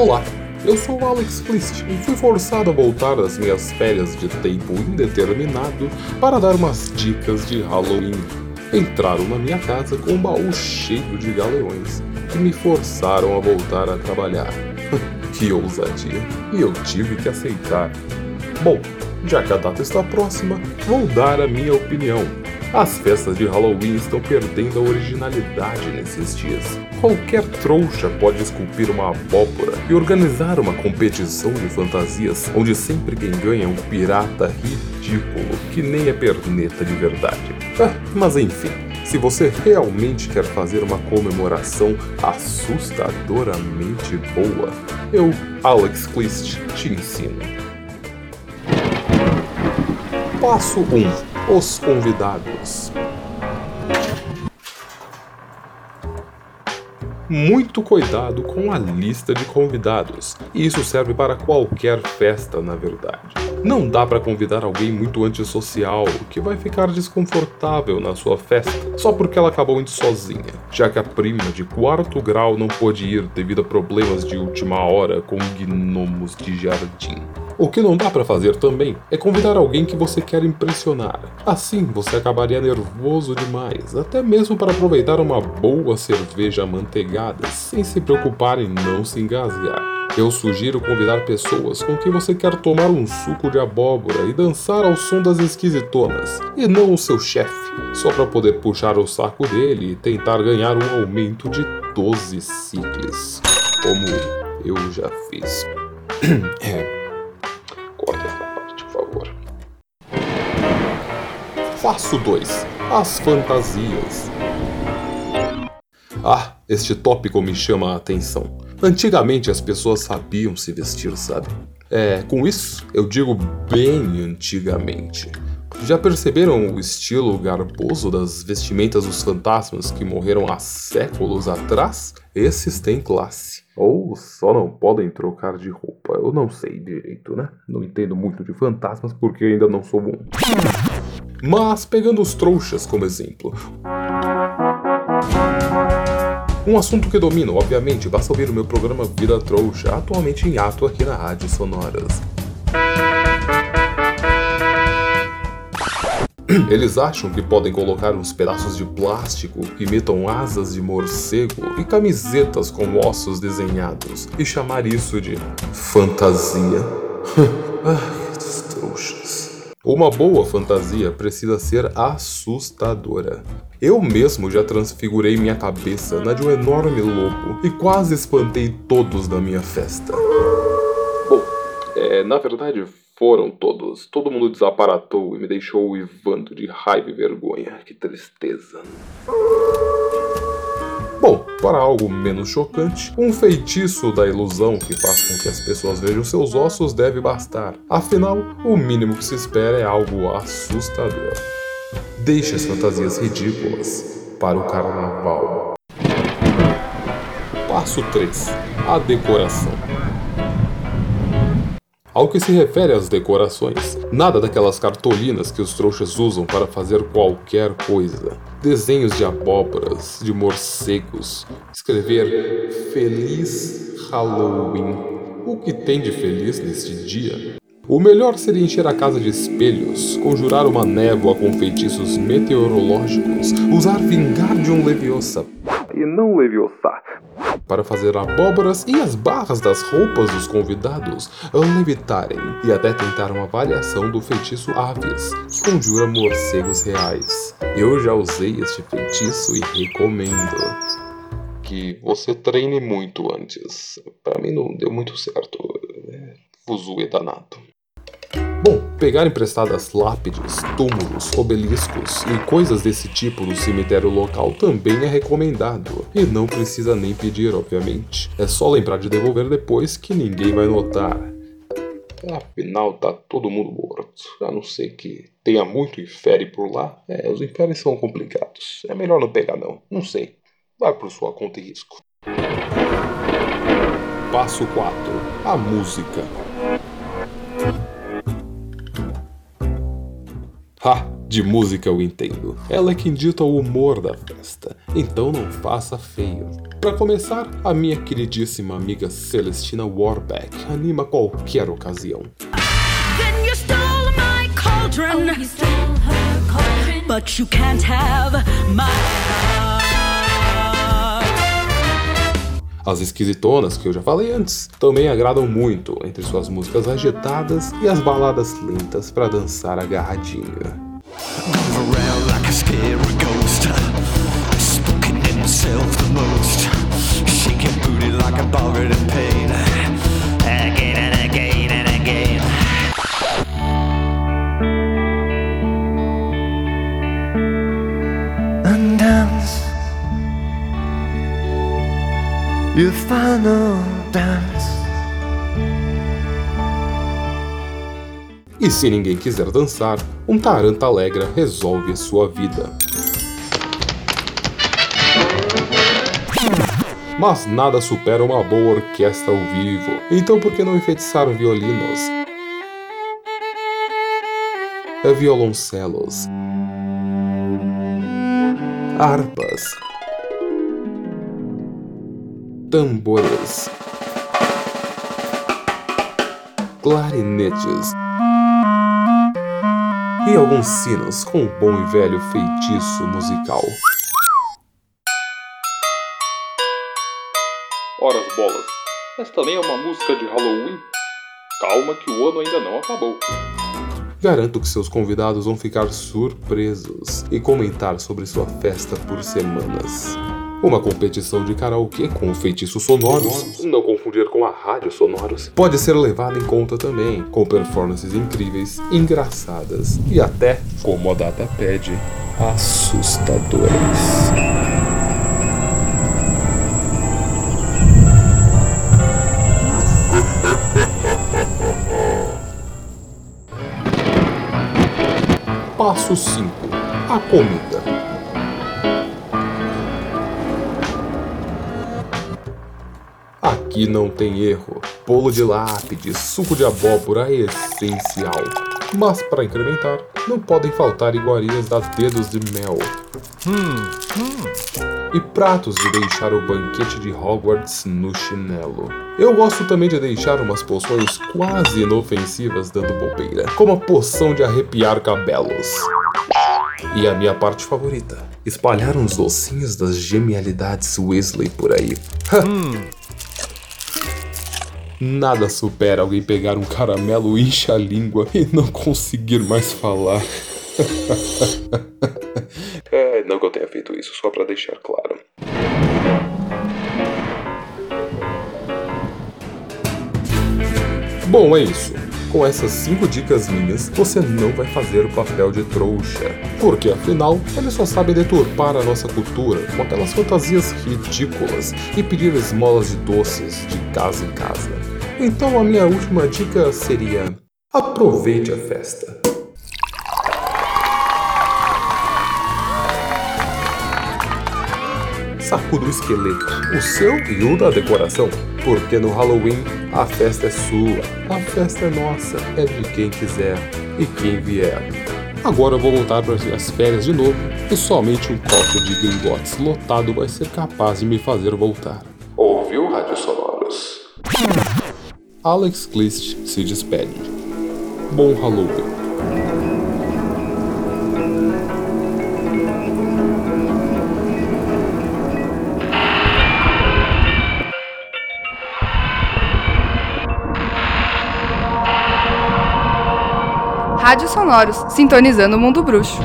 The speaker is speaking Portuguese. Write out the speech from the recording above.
Olá, eu sou Alex Clist e fui forçado a voltar às minhas férias de tempo indeterminado para dar umas dicas de Halloween. Entraram na minha casa com um baú cheio de galeões que me forçaram a voltar a trabalhar. que ousadia! E eu tive que aceitar. Bom, já que a data está próxima, vou dar a minha opinião. As festas de Halloween estão perdendo a originalidade nesses dias. Qualquer trouxa pode esculpir uma abóbora e organizar uma competição de fantasias onde sempre quem ganha é um pirata ridículo que nem é perneta de verdade. Ah, mas enfim, se você realmente quer fazer uma comemoração assustadoramente boa, eu, Alex Clist, te ensino. Passo 1 os convidados. Muito cuidado com a lista de convidados. Isso serve para qualquer festa, na verdade. Não dá para convidar alguém muito antissocial que vai ficar desconfortável na sua festa só porque ela acabou indo sozinha, já que a prima de quarto grau não pôde ir devido a problemas de última hora com gnomos de jardim. O que não dá para fazer também é convidar alguém que você quer impressionar. Assim você acabaria nervoso demais, até mesmo para aproveitar uma boa cerveja amanteigada sem se preocupar em não se engasgar. Eu sugiro convidar pessoas com quem você quer tomar um suco de abóbora e dançar ao som das esquisitonas, e não o seu chefe, só para poder puxar o saco dele e tentar ganhar um aumento de 12 ciclos, como eu já fiz. é, Corta essa parte, por favor. Passo 2. As fantasias. Ah, este tópico me chama a atenção. Antigamente as pessoas sabiam se vestir, sabe? É, com isso eu digo bem antigamente. Já perceberam o estilo garboso das vestimentas dos fantasmas que morreram há séculos atrás? Esses têm classe. Ou só não podem trocar de roupa. Eu não sei direito, né? Não entendo muito de fantasmas porque ainda não sou um. Mas pegando os trouxas como exemplo. Um assunto que domino, obviamente, basta ouvir o meu programa Vida Trouxa, atualmente em ato aqui na Rádio Sonoras. Eles acham que podem colocar uns pedaços de plástico que imitam asas de morcego e camisetas com ossos desenhados e chamar isso de fantasia. Ai, trouxas. Uma boa fantasia precisa ser assustadora. Eu mesmo já transfigurei minha cabeça na de um enorme lobo e quase espantei todos da minha festa. Bom, é, na verdade foram todos. Todo mundo desaparatou e me deixou uivando de raiva e vergonha. Que tristeza. Bom, para algo menos chocante, um feitiço da ilusão que faz com que as pessoas vejam seus ossos deve bastar. Afinal, o mínimo que se espera é algo assustador. Deixe as fantasias ridículas para o carnaval. Passo 3: A decoração. Ao que se refere às decorações, nada daquelas cartolinas que os trouxas usam para fazer qualquer coisa. Desenhos de abóboras, de morcegos, escrever Feliz Halloween. O que tem de feliz neste dia? O melhor seria encher a casa de espelhos, conjurar uma névoa com feitiços meteorológicos, usar Vingardium Leviosa e não Leviosa para fazer abóboras e as barras das roupas dos convidados levitarem e até tentar uma variação do feitiço Aves, que conjura morcegos reais. Eu já usei este feitiço e recomendo que você treine muito antes. Para mim não deu muito certo. É, fuzu é danado. Bom, pegar emprestadas lápides, túmulos, obeliscos e coisas desse tipo no cemitério local também é recomendado. E não precisa nem pedir, obviamente. É só lembrar de devolver depois que ninguém vai notar. Afinal, tá todo mundo morto. A não ser que tenha muito infere por lá. É, os inferes são complicados. É melhor não pegar, não. Não sei. Vai por sua conta e risco. Passo 4. A música. Ha! De música eu entendo. Ela é quem dita o humor da festa. Então não faça feio. Para começar, a minha queridíssima amiga Celestina Warbeck anima qualquer ocasião. Then As esquisitonas, que eu já falei antes, também agradam muito entre suas músicas agitadas e as baladas lentas para dançar agarradinha. Your final dance. E se ninguém quiser dançar, um Taranta Alegra resolve a sua vida. Mas nada supera uma boa orquestra ao vivo, então por que não enfeitiçar violinos? Violoncelos, harpas, tambores, clarinetes e alguns sinos com o bom e velho feitiço musical. Ora as bolas, esta também é uma música de Halloween? Calma que o ano ainda não acabou. Garanto que seus convidados vão ficar surpresos e comentar sobre sua festa por semanas. Uma competição de karaokê com feitiços sonoros, não confundir com a rádio sonoros, pode ser levada em conta também, com performances incríveis, engraçadas e até, como a data pede, assustadoras. Passo 5. A comida. Aqui não tem erro. Bolo de lápide, suco de abóbora é essencial. Mas para incrementar, não podem faltar iguarias das dedos de mel. E pratos de deixar o banquete de Hogwarts no chinelo. Eu gosto também de deixar umas poções quase inofensivas dando bobeira, como a poção de arrepiar cabelos. E a minha parte favorita: espalhar uns docinhos das genialidades Weasley por aí. Nada supera alguém pegar um caramelo, incha a língua e não conseguir mais falar. é, não que eu tenha feito isso, só pra deixar claro. Bom, é isso. Com essas 5 dicas minhas, você não vai fazer o papel de trouxa. Porque afinal, ele só sabe deturpar a nossa cultura com aquelas fantasias ridículas e pedir esmolas de doces de casa em casa. Então a minha última dica seria: aproveite a festa. Sacuda o esqueleto, o seu e o da decoração, porque no Halloween a festa é sua, a festa é nossa, é de quem quiser e quem vier. Agora eu vou voltar para as férias de novo e somente um copo de gringotes lotado vai ser capaz de me fazer voltar. Ouviu, Rádio Sonoros? Alex Clist se despede. Bom Halloween. Rádio Sonoros, sintonizando o mundo bruxo.